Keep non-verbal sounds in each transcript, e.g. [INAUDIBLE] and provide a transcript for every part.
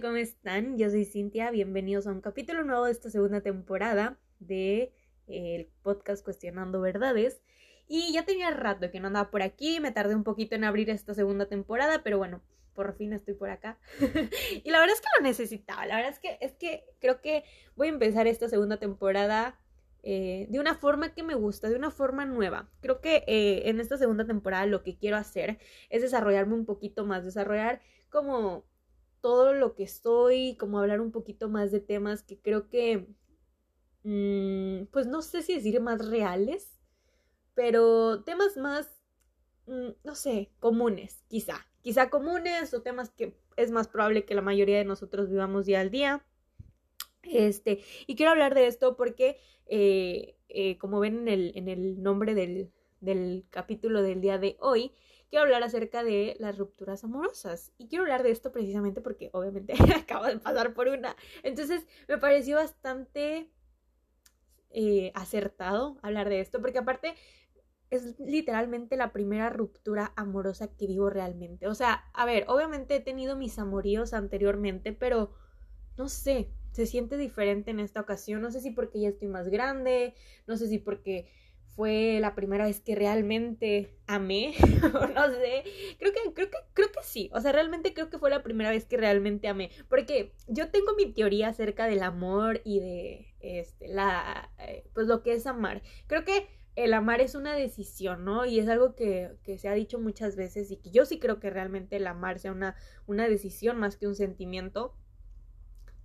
¿cómo están? Yo soy Cintia, bienvenidos a un capítulo nuevo de esta segunda temporada de eh, el podcast Cuestionando Verdades. Y ya tenía rato que no andaba por aquí, me tardé un poquito en abrir esta segunda temporada, pero bueno, por fin estoy por acá. [LAUGHS] y la verdad es que lo necesitaba, la verdad es que es que creo que voy a empezar esta segunda temporada eh, de una forma que me gusta, de una forma nueva. Creo que eh, en esta segunda temporada lo que quiero hacer es desarrollarme un poquito más, desarrollar como todo lo que estoy, como hablar un poquito más de temas que creo que, mm, pues no sé si decir más reales, pero temas más, mm, no sé, comunes, quizá, quizá comunes o temas que es más probable que la mayoría de nosotros vivamos día al día. Este, y quiero hablar de esto porque, eh, eh, como ven en el, en el nombre del, del capítulo del día de hoy, quiero hablar acerca de las rupturas amorosas. Y quiero hablar de esto precisamente porque obviamente [LAUGHS] acabo de pasar por una. Entonces me pareció bastante eh, acertado hablar de esto, porque aparte es literalmente la primera ruptura amorosa que vivo realmente. O sea, a ver, obviamente he tenido mis amoríos anteriormente, pero no sé, se siente diferente en esta ocasión. No sé si porque ya estoy más grande, no sé si porque fue la primera vez que realmente amé, [LAUGHS] no sé, creo que, creo que, creo que sí, o sea, realmente creo que fue la primera vez que realmente amé, porque yo tengo mi teoría acerca del amor y de, este, la, eh, pues lo que es amar, creo que el amar es una decisión, ¿no? Y es algo que, que, se ha dicho muchas veces y que yo sí creo que realmente el amar sea una, una decisión más que un sentimiento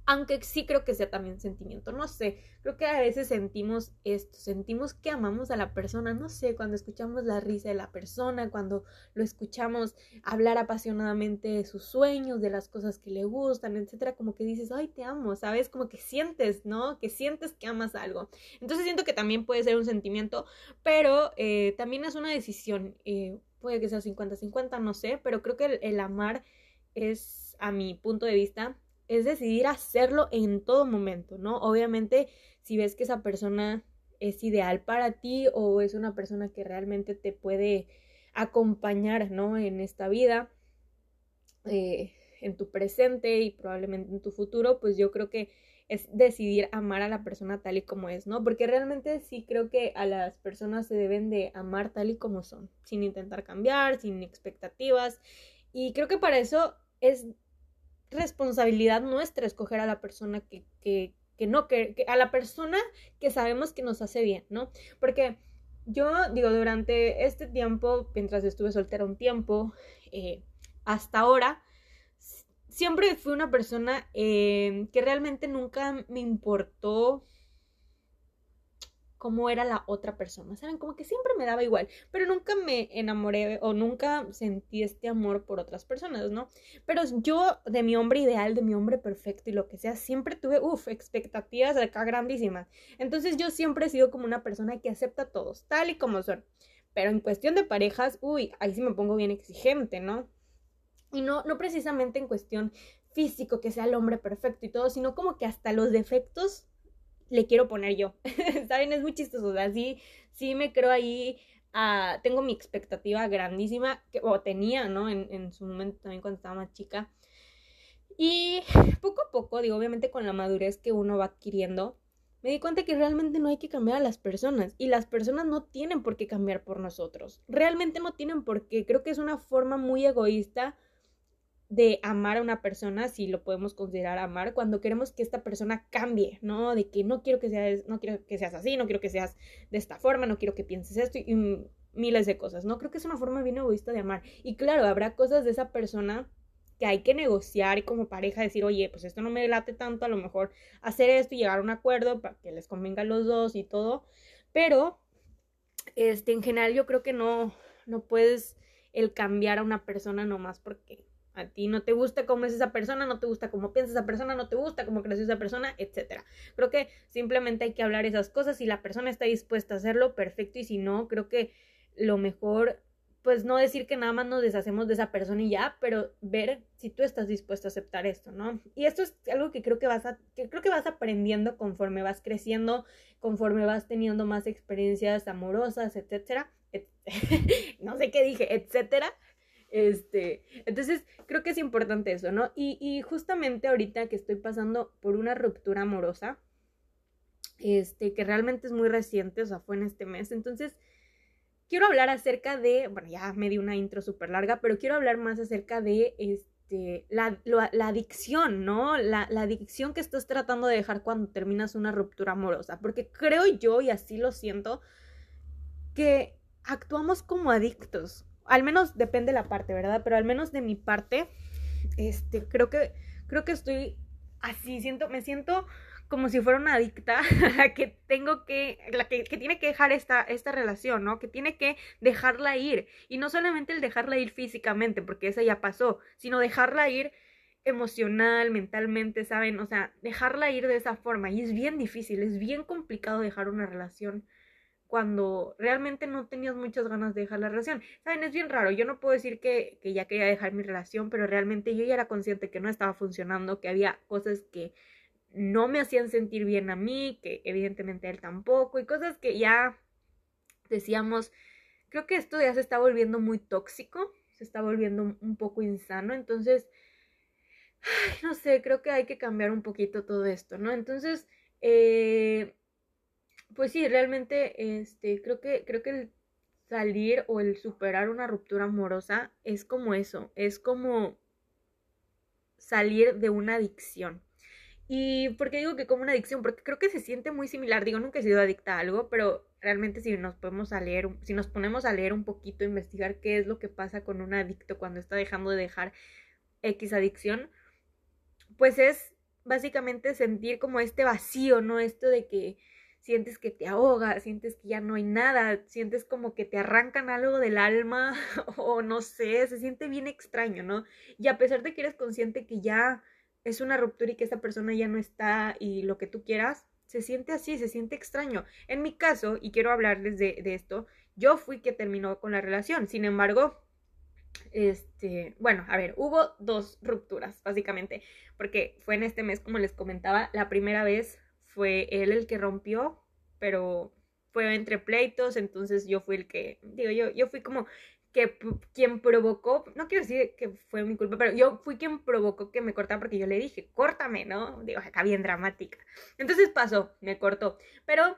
aunque sí creo que sea también sentimiento, no sé, creo que a veces sentimos esto, sentimos que amamos a la persona, no sé, cuando escuchamos la risa de la persona, cuando lo escuchamos hablar apasionadamente de sus sueños, de las cosas que le gustan, etcétera, como que dices, ay, te amo, ¿sabes? Como que sientes, ¿no? Que sientes que amas algo. Entonces siento que también puede ser un sentimiento, pero eh, también es una decisión, eh, puede que sea 50-50, no sé, pero creo que el amar es, a mi punto de vista, es decidir hacerlo en todo momento, ¿no? Obviamente, si ves que esa persona es ideal para ti o es una persona que realmente te puede acompañar, ¿no? En esta vida, eh, en tu presente y probablemente en tu futuro, pues yo creo que es decidir amar a la persona tal y como es, ¿no? Porque realmente sí creo que a las personas se deben de amar tal y como son, sin intentar cambiar, sin expectativas. Y creo que para eso es responsabilidad nuestra escoger a la persona que, que, que no, que, a la persona que sabemos que nos hace bien, ¿no? Porque yo digo, durante este tiempo, mientras estuve soltera un tiempo, eh, hasta ahora, siempre fui una persona eh, que realmente nunca me importó cómo era la otra persona, ¿saben? Como que siempre me daba igual, pero nunca me enamoré o nunca sentí este amor por otras personas, ¿no? Pero yo de mi hombre ideal, de mi hombre perfecto y lo que sea, siempre tuve, uff, expectativas acá grandísimas. Entonces yo siempre he sido como una persona que acepta a todos, tal y como son. Pero en cuestión de parejas, uy, ahí sí me pongo bien exigente, ¿no? Y no, no precisamente en cuestión físico, que sea el hombre perfecto y todo, sino como que hasta los defectos le quiero poner yo. [LAUGHS] ¿Saben? Es muy chistoso. O sea, sí, sí me creo ahí. Uh, tengo mi expectativa grandísima, que, o tenía, ¿no? En, en su momento también cuando estaba más chica. Y poco a poco, digo, obviamente con la madurez que uno va adquiriendo, me di cuenta que realmente no hay que cambiar a las personas y las personas no tienen por qué cambiar por nosotros. Realmente no tienen por qué. Creo que es una forma muy egoísta de amar a una persona, si lo podemos considerar amar, cuando queremos que esta persona cambie, ¿no? De que no quiero que seas, no quiero que seas así, no quiero que seas de esta forma, no quiero que pienses esto y, miles de cosas, ¿no? Creo que es una forma bien egoísta de amar. Y claro, habrá cosas de esa persona que hay que negociar y como pareja decir, oye, pues esto no me late tanto, a lo mejor hacer esto y llegar a un acuerdo para que les convenga a los dos y todo, pero este en general yo creo que no no puedes el cambiar a una persona nomás porque a ti no te gusta cómo es esa persona, no te gusta cómo piensa esa persona, no te gusta cómo creció esa persona, etc. Creo que simplemente hay que hablar esas cosas. Si la persona está dispuesta a hacerlo, perfecto. Y si no, creo que lo mejor, pues no decir que nada más nos deshacemos de esa persona y ya, pero ver si tú estás dispuesto a aceptar esto, ¿no? Y esto es algo que creo que vas a, creo que vas aprendiendo conforme vas creciendo, conforme vas teniendo más experiencias amorosas, etcétera. [LAUGHS] no sé qué dije, etcétera Este, entonces creo que es importante eso, ¿no? Y, y justamente ahorita que estoy pasando por una ruptura amorosa, este, que realmente es muy reciente, o sea, fue en este mes, entonces quiero hablar acerca de, bueno, ya me di una intro súper larga, pero quiero hablar más acerca de este, la, adicción, ¿no? La, la, adicción que estás tratando de dejar cuando terminas una ruptura amorosa, porque creo yo, y así lo siento, que actuamos como adictos. Al menos depende la parte, ¿verdad? Pero al menos de mi parte, este, creo que, creo que estoy así, siento, me siento como si fuera una adicta [LAUGHS] que tengo que, la que, que, tiene que dejar esta, esta relación, ¿no? Que tiene que dejarla ir. Y no solamente el dejarla ir físicamente, porque esa ya pasó, sino dejarla ir emocional, mentalmente, ¿saben? O sea, dejarla ir de esa forma. Y es bien difícil, es bien complicado dejar una relación cuando realmente no tenías muchas ganas de dejar la relación. Saben, es bien raro. Yo no puedo decir que, que ya quería dejar mi relación, pero realmente yo ya era consciente que no estaba funcionando, que había cosas que no me hacían sentir bien a mí, que evidentemente él tampoco, y cosas que ya decíamos, creo que esto ya se está volviendo muy tóxico, se está volviendo un poco insano, entonces, no sé, creo que hay que cambiar un poquito todo esto, ¿no? Entonces, eh, pues sí, realmente, este, creo que, creo que el salir o el superar una ruptura amorosa es como eso, es como salir de una adicción. ¿Y por qué digo que como una adicción? Porque creo que se siente muy similar. Digo, nunca he sido adicta a algo, pero realmente si nos podemos a leer, si nos ponemos a leer un poquito, investigar qué es lo que pasa con un adicto cuando está dejando de dejar X adicción, pues es básicamente sentir como este vacío, ¿no? Esto de que sientes que te ahoga, sientes que ya no hay nada, sientes como que te arrancan algo del alma [LAUGHS] o no sé, se siente bien extraño, ¿no? Y a pesar de que eres consciente que ya es una ruptura y que esa persona ya no está y lo que tú quieras, se siente así, se siente extraño. En mi caso, y quiero hablarles de, de esto, yo fui que terminó con la relación, sin embargo, este, bueno, a ver, hubo dos rupturas, básicamente, porque fue en este mes, como les comentaba, la primera vez fue él el que rompió, pero fue entre pleitos, entonces yo fui el que, digo, yo, yo fui como que quien provocó, no quiero decir que fue mi culpa, pero yo fui quien provocó que me cortara porque yo le dije, córtame, ¿no? Digo, acá bien dramática. Entonces pasó, me cortó, pero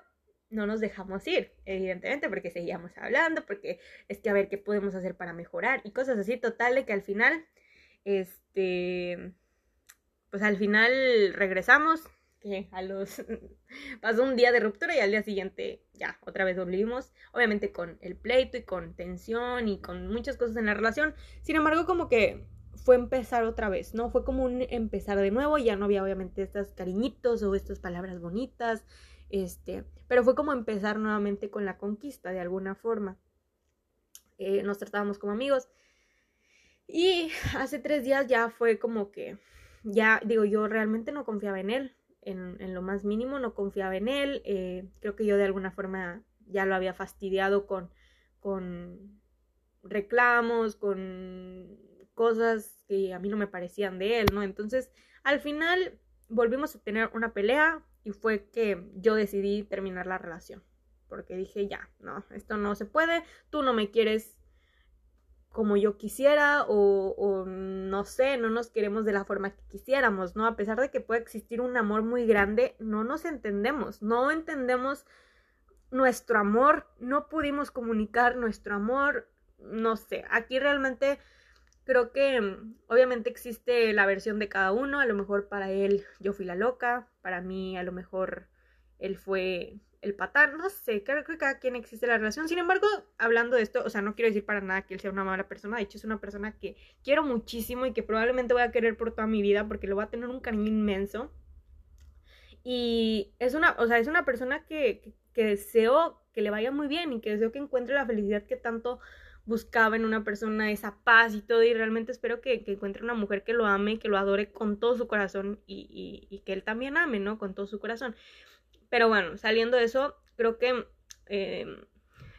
no nos dejamos ir, evidentemente, porque seguíamos hablando, porque es que a ver qué podemos hacer para mejorar y cosas así, total, de que al final, este, pues al final regresamos, a los... [LAUGHS] pasó un día de ruptura y al día siguiente ya, otra vez volvimos, obviamente con el pleito y con tensión y con muchas cosas en la relación. Sin embargo, como que fue empezar otra vez, ¿no? Fue como un empezar de nuevo, ya no había obviamente estas cariñitos o estas palabras bonitas, este, pero fue como empezar nuevamente con la conquista de alguna forma. Eh, nos tratábamos como amigos y hace tres días ya fue como que, ya digo, yo realmente no confiaba en él, en, lo más mínimo, no confiaba en él, eh, creo que yo de alguna forma ya lo había fastidiado con, con reclamos, con cosas que a mí no me parecían de él, ¿no? Entonces, al final volvimos a tener una pelea y fue que yo decidí terminar la relación, porque dije, ya, no, esto no se puede, tú no me quieres como yo quisiera o, no sé, no nos queremos de la forma que quisiéramos, ¿no? A pesar de que puede existir un amor muy grande, no nos entendemos, no entendemos nuestro amor, no pudimos comunicar nuestro amor, no sé, aquí realmente creo que mm, obviamente existe la versión de cada uno, a lo mejor para él yo fui la loca, para mí a lo mejor él fue el patán, no sé, creo que cada quien existe la relación. Sin embargo, hablando de esto, o sea, no quiero decir para nada que él sea una mala persona, de hecho es una persona que quiero muchísimo y que probablemente voy a querer por toda mi vida porque le voy a tener un cariño inmenso. Y es una, o sea, es una persona que, que, deseo que le vaya muy bien y que deseo que encuentre la felicidad que tanto buscaba en una persona, esa paz y todo, y realmente espero que, que encuentre una mujer que lo ame, que lo adore con todo su corazón y, y que él también ame, ¿no? Con todo su corazón. Pero bueno, saliendo de eso, creo que... Em,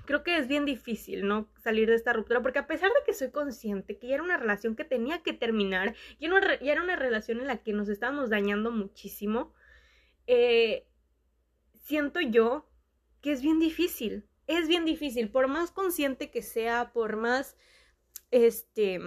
creo que es bien difícil, ¿no? Salir de esta ruptura, porque a pesar de que soy consciente que ya era una relación que tenía que terminar, y era una relación en la que nos estábamos dañando muchísimo, eh, siento yo que es bien difícil, es bien difícil, por más consciente que sea, por más este,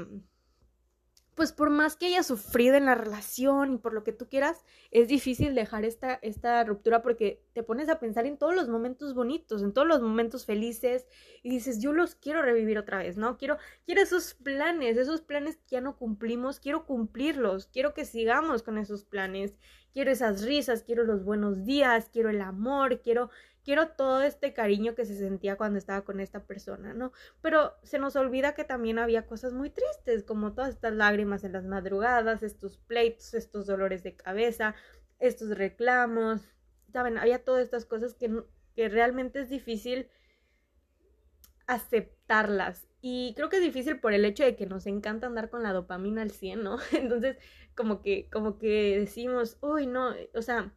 pues por más que haya sufrido en la relación y por lo que tú quieras, es difícil dejar esta, esta ruptura porque te pones a pensar en todos los momentos bonitos, en todos los momentos felices y dices, yo los quiero revivir otra vez, ¿no? Quiero, quiero esos planes, esos planes que ya no cumplimos, quiero cumplirlos, quiero que sigamos con esos planes, quiero esas risas, quiero los buenos días, quiero el amor, quiero quiero todo este cariño que se sentía cuando estaba con esta persona, ¿no? Pero se nos olvida que también había cosas muy tristes, como todas estas lágrimas en las madrugadas, estos pleitos, estos dolores de cabeza, estos reclamos, ¿saben? Había todas estas cosas que, que realmente es difícil Y creo que es difícil por el hecho de que nos encanta andar con la dopamina al 100, ¿no? [LAUGHS] Entonces, como que, como que decimos, uy, no, o sea,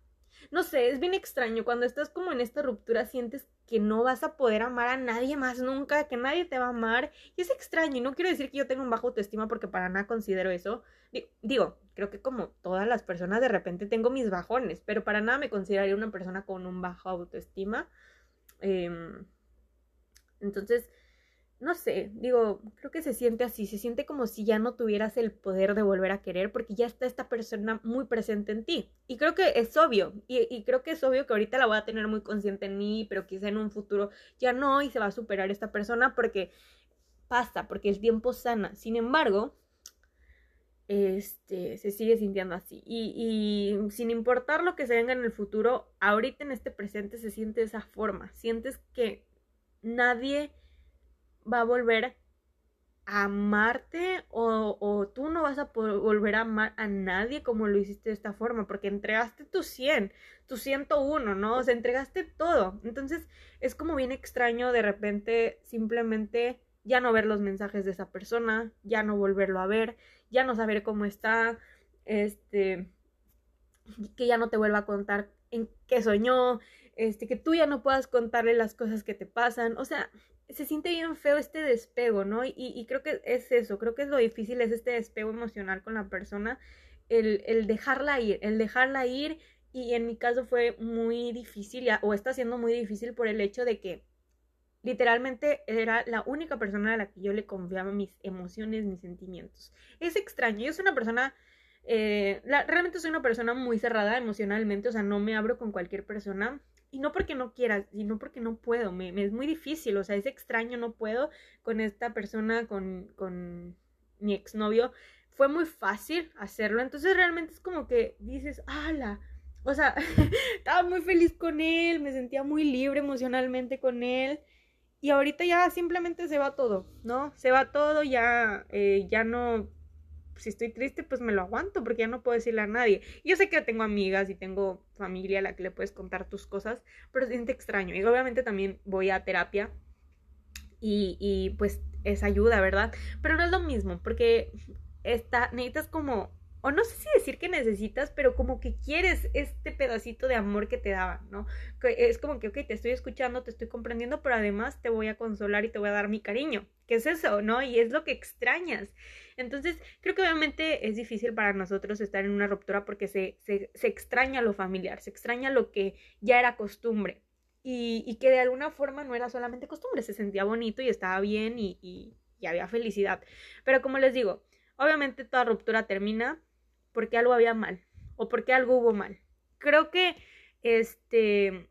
no sé, es bien extraño. Cuando estás como en esta ruptura sientes que no vas a poder amar a nadie más nunca, que nadie te va a amar. Y es extraño. Y no quiero decir que yo tenga un bajo autoestima porque para nada considero eso. Digo, creo que como todas las personas de repente tengo mis bajones, pero para nada me consideraría una persona con un bajo autoestima. Em, entonces, no sé, digo, creo que se siente así, se siente como si ya no tuvieras el poder de volver a querer porque ya está esta persona muy presente en ti. Y creo que es obvio, y, creo que es obvio que ahorita la voy a tener muy consciente en mí, pero quizá en un futuro ya no y se va a superar esta persona porque pasa, porque el tiempo sana. Sin embargo, este, se sigue sintiendo así. Y, y sin importar lo que se venga en el futuro, ahorita en este presente se siente esa forma. Sientes que nadie va a volver a amarte o, o, tú no vas a volver a amar a nadie como lo hiciste de esta forma, porque entregaste tu 100, tu 101, ¿no? O sea, entregaste todo. Entonces es como bien extraño de repente simplemente ya no ver los mensajes de esa persona, ya no volverlo a ver, ya no saber cómo está, este, que ya no te vuelva a contar en qué soñó, este, que tú ya no puedas contarle las cosas que te pasan, o sea, se siente bien feo este despego, ¿no? Y, creo que es eso, creo que es lo difícil, es este despego emocional con la persona, el, el dejarla ir, el dejarla ir y en mi caso fue muy difícil o está siendo muy difícil por el hecho de que literalmente era la única persona a la que yo le confiaba mis emociones, mis sentimientos. Es extraño, yo soy una persona, eh, realmente soy una persona muy cerrada emocionalmente, o sea, no me abro con cualquier persona y no porque no quiera, sino porque no puedo, me, es muy difícil, o sea, es extraño, no puedo con esta persona, con, con mi exnovio, fue muy fácil hacerlo, entonces realmente es como que dices, ala, o sea, [LAUGHS] estaba muy feliz con él, me sentía muy libre emocionalmente con él, y ahorita ya simplemente se va todo, ¿no? Se va todo, ya, eh, ya no si estoy triste, pues me lo aguanto porque ya no puedo decirle a nadie. Yo sé que tengo amigas y tengo familia a la que le puedes contar tus cosas, pero se siente extraño. Y obviamente también voy a terapia y, y pues es ayuda, ¿verdad? Pero no es lo mismo porque está, necesitas como o no sé si decir que necesitas, pero como que quieres este pedacito de amor que te daban, ¿no? es como que, ok, te estoy escuchando, te estoy comprendiendo, pero además te voy a consolar y te voy a dar mi cariño. ¿Qué es eso, no? Y es lo que extrañas. Entonces, creo que obviamente es difícil para nosotros estar en una ruptura porque se, se, se extraña lo familiar, se extraña lo que ya era costumbre. Y, y, que de alguna forma no era solamente costumbre, se sentía bonito y estaba bien y, y había felicidad. Pero como les digo, obviamente toda ruptura termina porque algo había mal o porque algo hubo mal. Creo que este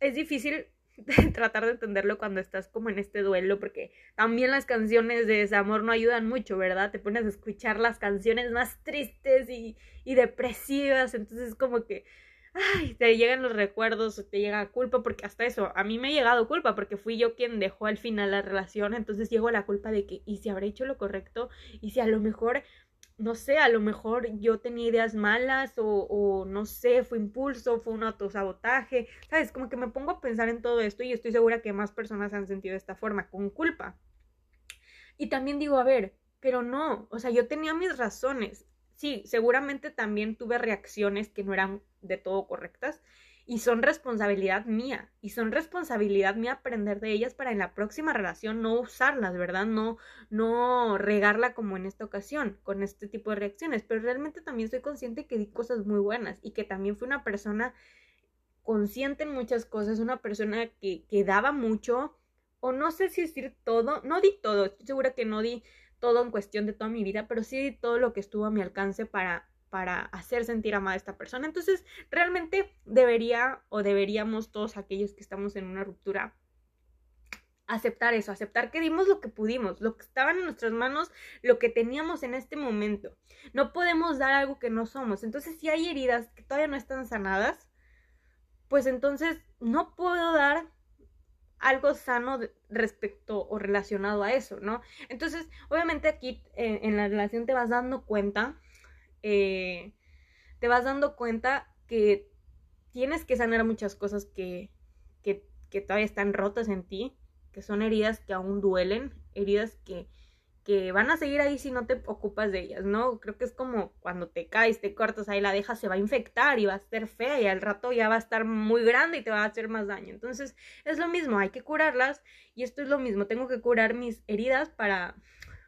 es difícil [LAUGHS] tratar de entenderlo cuando estás como en este duelo, porque también las canciones de desamor no ayudan mucho, ¿verdad? Te pones a escuchar las canciones más tristes y, y depresivas, entonces es como que, ay, te llegan los recuerdos, te llega culpa, porque hasta eso, a mí me ha llegado culpa, porque fui yo quien dejó al final la relación, entonces llegó la culpa de que, ¿y si habré hecho lo correcto? ¿Y si a lo mejor no sé, a lo mejor yo tenía ideas malas o, o, no sé, fue impulso, fue un autosabotaje, ¿sabes? Como que me pongo a pensar en todo esto y estoy segura que más personas han sentido de esta forma, con culpa. Y también digo, a ver, pero no, o sea, yo tenía mis razones. Sí, seguramente también tuve reacciones que no eran de todo correctas, y son responsabilidad mía y son responsabilidad mía aprender de ellas para en la próxima relación no usarlas, ¿verdad? No no regarla como en esta ocasión con este tipo de reacciones, pero realmente también soy consciente que di cosas muy buenas y que también fui una persona consciente en muchas cosas, una persona que, que daba mucho o no sé si decir todo, no di todo, estoy segura que no di todo en cuestión de toda mi vida, pero sí todo lo que estuvo a mi alcance para para hacer sentir amada a esta persona. Entonces, realmente debería o deberíamos todos aquellos que estamos en una ruptura aceptar eso, aceptar que dimos lo que pudimos, lo que estaba en nuestras manos, lo que teníamos en este momento. No podemos dar algo que no somos. Entonces, si hay heridas que todavía no están sanadas, pues entonces no puedo dar algo sano respecto o relacionado a eso, ¿no? Entonces, obviamente aquí eh, en la relación te vas dando cuenta, eh, te vas dando cuenta que tienes que sanar muchas cosas que, que, que todavía están rotas en ti, que son heridas que aún duelen, heridas que, que van a seguir ahí si no te ocupas de ellas, ¿no? Creo que es como cuando te caes, te cortas ahí la dejas, se va a infectar y va a ser fea y al rato ya va a estar muy grande y te va a hacer más daño. Entonces es lo mismo, hay que curarlas y esto es lo mismo, tengo que curar mis heridas para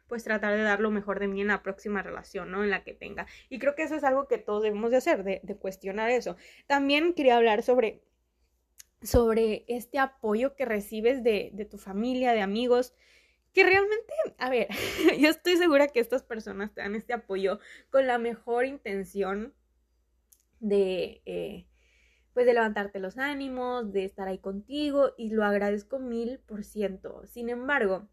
pues tratar de dar lo mejor de mí en la próxima relación, ¿no? En la que tenga. Y creo que eso es algo que todos debemos de hacer, de, cuestionar eso. También quería hablar sobre sobre este apoyo que recibes de, de tu familia, de amigos, que realmente, a ver, [LAUGHS] yo estoy segura que estas personas te dan este apoyo con la mejor intención de, eh, pues de levantarte los ánimos, de estar ahí contigo y lo agradezco mil por ciento. Sin embargo,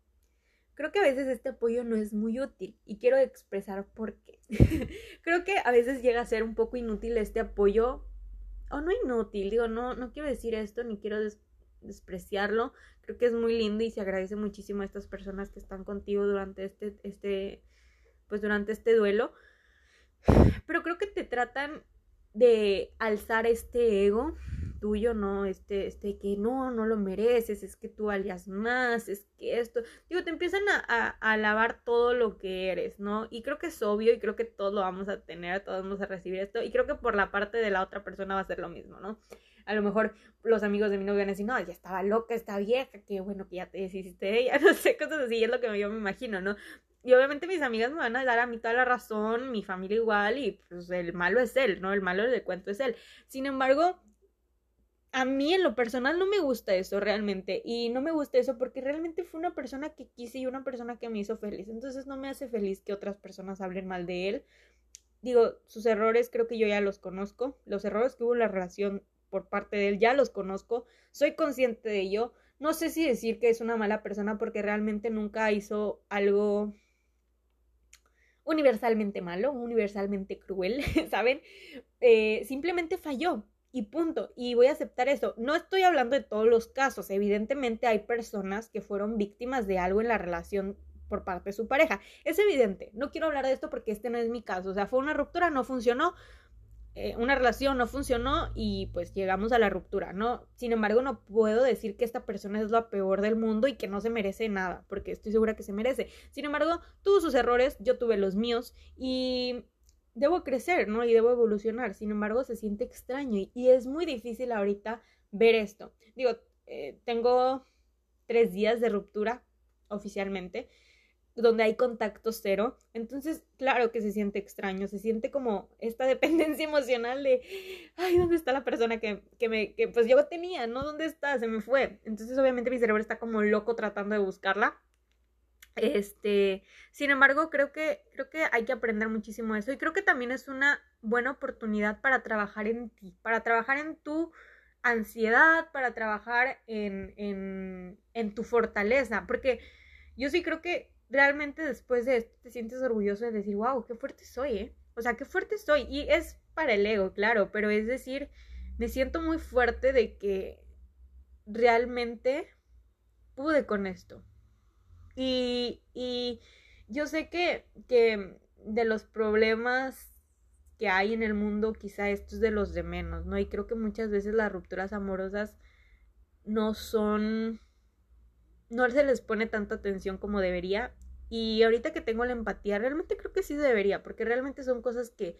creo que a veces este apoyo no es muy útil y quiero expresar por qué. [LAUGHS] creo que a veces llega a ser un poco inútil este apoyo o no inútil, digo, no, no quiero decir esto ni quiero despreciarlo, creo que es muy lindo y se agradece muchísimo a estas personas que están contigo durante este, este, pues durante este duelo, pero creo que te tratan de alzar este ego tuyo, ¿no? Este, este, que no, no lo mereces, es que tú alias más, es que esto, digo, te empiezan a, alabar todo lo que eres, ¿no? Y creo que es obvio y creo que todos lo vamos a tener, todos vamos a recibir esto y creo que por la parte de la otra persona va a ser lo mismo, ¿no? A lo mejor los amigos de mi novia van a decir, no, ya estaba loca esta vieja, qué bueno que ya te deshiciste de ella, [LAUGHS] no sé, cosas así, es lo que yo me imagino, ¿no? Y obviamente mis amigas me van a dar a mí toda la razón, mi familia igual, y pues el malo es él, ¿no? El malo del cuento es él. Sin embargo, a mí en lo personal no me gusta eso realmente y no me gusta eso porque realmente fue una persona que quise y una persona que me hizo feliz. Entonces no me hace feliz que otras personas hablen mal de él. Digo, sus errores creo que yo ya los conozco. Los errores que hubo en la relación por parte de él ya los conozco. Soy consciente de ello. No sé si decir que es una mala persona porque realmente nunca hizo algo universalmente malo, universalmente cruel, [LAUGHS] ¿saben? Eh, simplemente falló y punto. Y voy a aceptar eso. No estoy hablando de todos los casos. Evidentemente hay personas que fueron víctimas de algo en la relación por parte de su pareja. Es evidente. No quiero hablar de esto porque este no es mi caso. O sea, fue una ruptura, no funcionó. Eh, una relación no funcionó y pues llegamos a la ruptura, ¿no? Sin embargo, no puedo decir que esta persona es la peor del mundo y que no se merece nada, porque estoy segura que se merece. Sin embargo, tuvo sus errores, yo tuve los míos y debo crecer, ¿no? Y debo evolucionar. Sin embargo, se siente extraño y, es muy difícil ahorita ver esto. Digo, eh, tengo tres días de ruptura oficialmente, donde hay contacto cero. Entonces, claro que se siente extraño, se siente como esta [LAUGHS] dependencia emocional de, ay, ¿dónde está la persona que, que me, que pues yo tenía, ¿no? ¿Dónde está? Se me fue. Entonces, obviamente mi cerebro está como loco tratando de buscarla. Este, sin embargo, creo que, creo que hay que aprender muchísimo eso y creo que también es una buena oportunidad para trabajar en ti, para trabajar en tu ansiedad, para trabajar en, en, en tu fortaleza, porque yo sí creo que realmente después de esto te sientes orgulloso de decir, wow, qué fuerte soy, ¿eh? O sea, qué fuerte soy. Y es para el ego, claro, pero es decir, me siento muy fuerte de que realmente pude con esto. Y, y yo sé que, que de los problemas que hay en el mundo, quizá esto es de los de menos, ¿no? Y creo que muchas veces las rupturas amorosas no son, no se les pone tanta atención como debería. Y ahorita que tengo la empatía, realmente creo que sí debería, porque realmente son cosas que,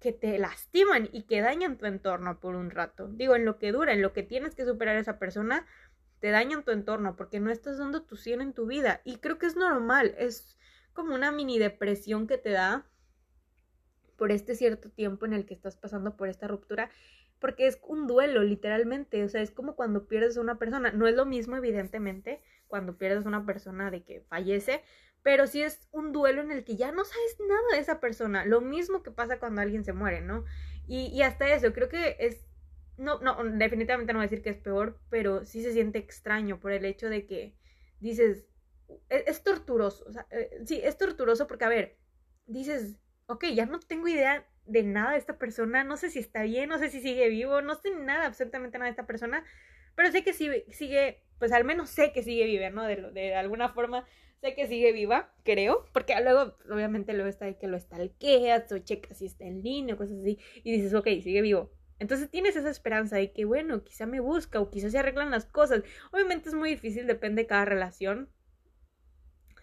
que te lastiman y que dañan tu entorno por un rato. Digo, en lo que dura, en lo que tienes que superar a esa persona, te dañan tu entorno porque no estás dando tu 100 en tu vida. Y creo que es normal, es como una mini depresión que te da por este cierto tiempo en el que estás pasando por esta ruptura, porque es un duelo, literalmente, o sea, es como cuando pierdes a una persona, no es lo mismo, evidentemente, cuando pierdes a una persona de que fallece, pero sí es un duelo en el que ya no sabes nada de esa persona, lo mismo que pasa cuando alguien se muere, ¿no? Y, y hasta eso, creo que es, no, no, definitivamente no voy a decir que es peor, pero sí se siente extraño por el hecho de que dices, es, es torturoso, eh, sí, es torturoso porque, a ver, dices, ok, ya no tengo idea de nada de esta persona, no sé si está bien, no sé si sigue vivo, no sé nada, absolutamente nada de esta persona, pero sé que sigue, sigue pues al menos sé que sigue viva, ¿no? De, de alguna forma sé que sigue viva, creo, porque luego, obviamente, luego está de que lo estalqueas o checas si está en línea cosas así, y dices, ok, sigue vivo. Entonces tienes esa esperanza de que, bueno, quizá me busca o quizá se arreglan las cosas. Obviamente es muy difícil, depende de cada relación,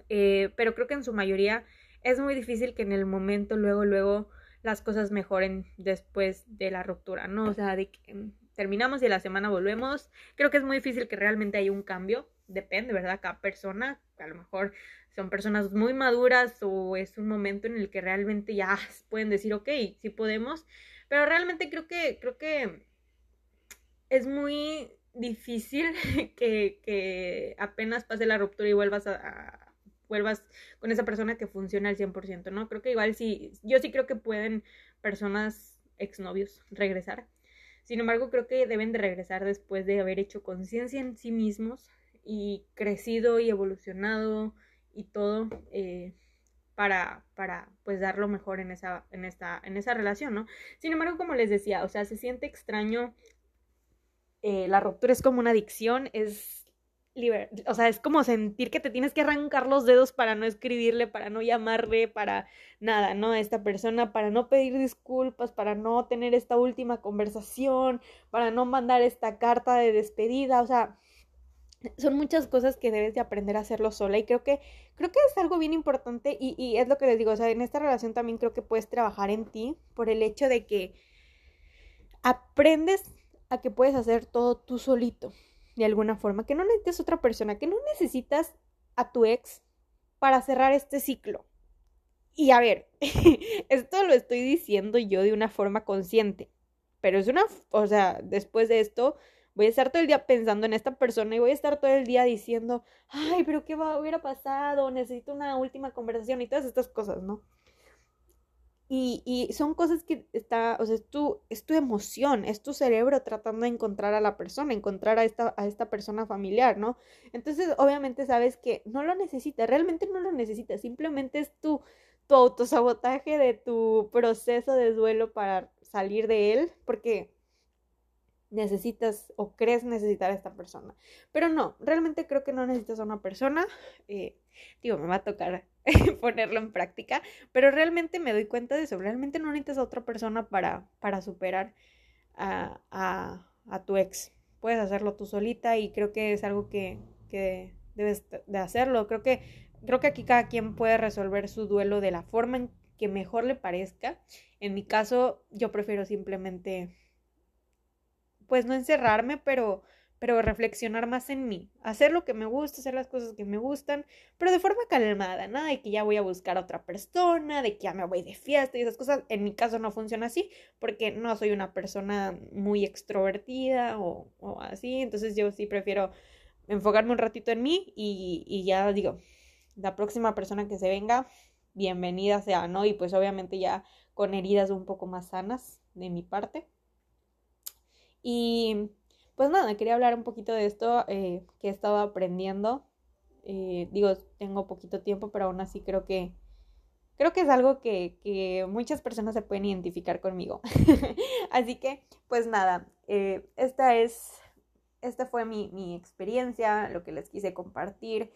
eh, pero creo que en su mayoría es muy difícil que en el momento, luego, luego, las cosas mejoren después de la ruptura, ¿no? O sea, de que mm, terminamos y la semana volvemos. Creo que es muy difícil que realmente haya un cambio. Depende, ¿verdad? Cada persona, a lo mejor son personas muy maduras o es un momento en el que realmente ya [LAUGHS] pueden decir, ok, sí podemos. Pero realmente creo que, creo que es muy difícil [LAUGHS] que, que apenas pase la ruptura y vuelvas a vuelvas con esa persona que funciona al 100%, ¿no? Creo que igual sí, yo sí creo que pueden personas exnovios regresar. Sin embargo, creo que deben de regresar después de haber hecho conciencia en sí mismos y crecido y evolucionado y todo eh, para, para pues dar lo mejor en esa, en, esta, en esa relación, ¿no? Sin embargo, como les decía, o sea, se siente extraño, eh, la ruptura es como una adicción, es o sea, es como sentir que te tienes que arrancar los dedos para no escribirle, para no llamarle, para nada, ¿no? A esta persona, para no pedir disculpas, para no tener esta última conversación, para no mandar esta carta de despedida, o sea, son muchas cosas que debes de aprender a hacerlo sola y creo que creo que es algo bien importante y, y es lo que les digo, o sea, en esta relación también creo que puedes trabajar en ti por el hecho de que aprendes a que puedes hacer todo tú solito de alguna forma, que no necesitas otra persona, que no necesitas a tu ex para cerrar este ciclo. Y a ver, [LAUGHS] esto lo estoy diciendo yo de una forma consciente, pero es una, o sea, después de esto voy a estar todo el día pensando en esta persona y voy a estar todo el día diciendo, ay, pero ¿qué va, hubiera pasado? Necesito una última conversación y todas estas cosas, ¿no? Y, y, son cosas que está, o sea, es tu, es tu emoción, es tu cerebro tratando de encontrar a la persona, encontrar a esta, a esta persona familiar, ¿no? Entonces, obviamente sabes que no lo necesitas, realmente no lo necesitas, simplemente es tu, tu autosabotaje de tu proceso de duelo para salir de él, porque necesitas o crees necesitar a esta persona. Pero no, realmente creo que no necesitas a una persona. Eh, digo, me va a tocar [LAUGHS] ponerlo en práctica, pero realmente me doy cuenta de eso. Realmente no necesitas a otra persona para, para superar a, a, a tu ex. Puedes hacerlo tú solita y creo que es algo que, que debes de hacerlo. Creo que, creo que aquí cada quien puede resolver su duelo de la forma en que mejor le parezca. En mi caso, yo prefiero simplemente, pues no encerrarme, pero pero reflexionar más en mí, hacer lo que me gusta, hacer las cosas que me gustan, pero de forma calmada, nada de que ya voy a buscar a otra persona, de que ya me voy de fiesta y esas cosas. En mi caso no funciona así porque no soy una persona muy extrovertida o, así, entonces yo sí prefiero enfocarme un ratito en mí y, y ya digo, la próxima persona que se venga, bienvenida sea, ¿no? Y pues obviamente ya con heridas un poco más sanas de mi parte. Y pues nada, quería hablar un poquito de esto eh, que he estado aprendiendo. Eh, digo, tengo poquito tiempo, pero aún así creo que creo que es algo que, que muchas personas se pueden identificar conmigo. [LAUGHS] así que, pues nada, eh, esta es, esta fue mi, mi, experiencia, lo que les quise compartir.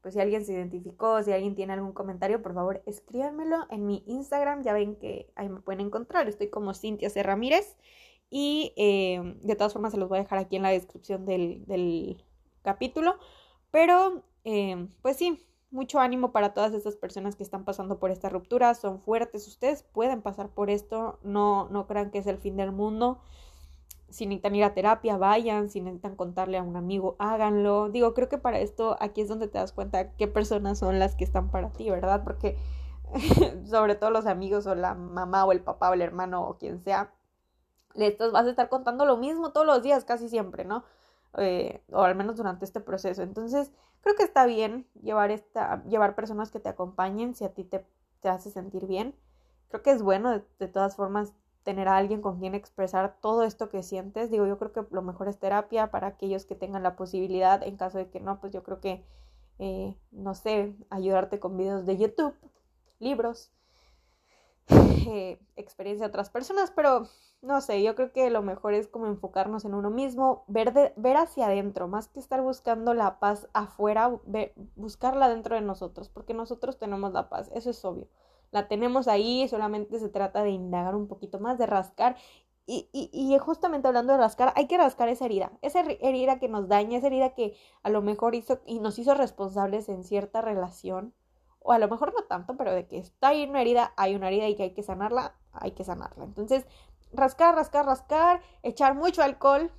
pues si alguien se identificó, si alguien tiene algún comentario, por favor escríbanmelo en mi Instagram. Ya ven que ahí me pueden encontrar. Estoy como Cintia C. Ramírez. Y eh, de todas formas se los voy a dejar aquí en la descripción del, capítulo. Pero, eh, pues sí, mucho ánimo para todas estas personas que están pasando por esta ruptura. Son fuertes, ustedes pueden pasar por esto. No, no crean que es el fin del mundo. Si necesitan ir a terapia, vayan. Si necesitan contarle a un amigo, háganlo. Digo, creo que para esto aquí es donde te das cuenta qué personas son las que están para ti, ¿verdad? Porque [LAUGHS] sobre todo los amigos o la mamá o el papá o el hermano o quien sea, le vas a estar contando lo mismo todos los días, casi siempre, ¿no? eh, o al menos durante este proceso. Entonces, creo que está bien llevar, esta, llevar personas que te acompañen si a ti te, te hace sentir bien. Creo que es bueno, de, todas formas, tener a alguien con quien expresar todo esto que sientes. Digo, yo creo que lo mejor es terapia para aquellos que tengan la posibilidad. En caso de que no, pues yo creo que, eh, no sé, ayudarte con videos de YouTube, libros, [SIGHS] eh, experiencia de otras personas, pero no sé, yo creo que lo mejor es como enfocarnos en uno mismo, ver, ver hacia adentro, más que estar buscando la paz afuera, buscarla dentro de nosotros, porque nosotros tenemos la paz, eso es obvio. La tenemos ahí, solamente se trata de indagar un poquito más, de rascar. Y, y, y justamente hablando de rascar, hay que rascar esa herida, esa herida que nos daña, esa herida que a lo mejor hizo y nos hizo responsables en cierta relación, o a lo mejor no tanto, pero de que está ahí una herida, hay una herida y que hay que sanarla, hay que sanarla. Entonces, rascar, rascar, rascar, echar mucho alcohol.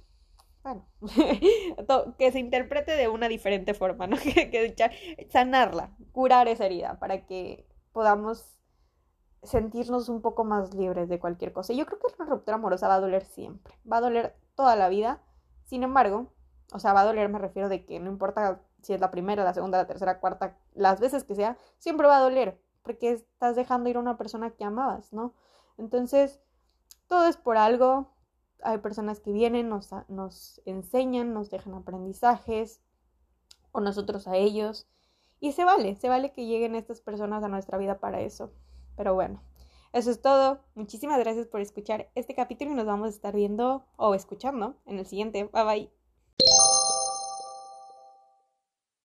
Bueno, [LAUGHS] que se interprete de una diferente forma, ¿no? [LAUGHS] que, echar, sanarla, curar esa herida para que podamos sentirnos un poco más libres de cualquier cosa. Yo creo que la ruptura amorosa va a doler siempre, va a doler toda la vida. Sin embargo, o sea, va a doler, me refiero de que no importa si es la primera, la segunda, la tercera, cuarta, las veces que sea, siempre va a doler, porque estás dejando ir a una persona que amabas, ¿no? Entonces, todo es por algo. Hay personas que vienen, nos, nos enseñan, nos dejan aprendizajes, o nosotros a ellos. Y se vale, se vale que lleguen estas personas a nuestra vida para eso. Pero bueno, eso es todo. Muchísimas gracias por escuchar este capítulo y nos vamos a estar viendo o escuchando en el siguiente. Bye bye.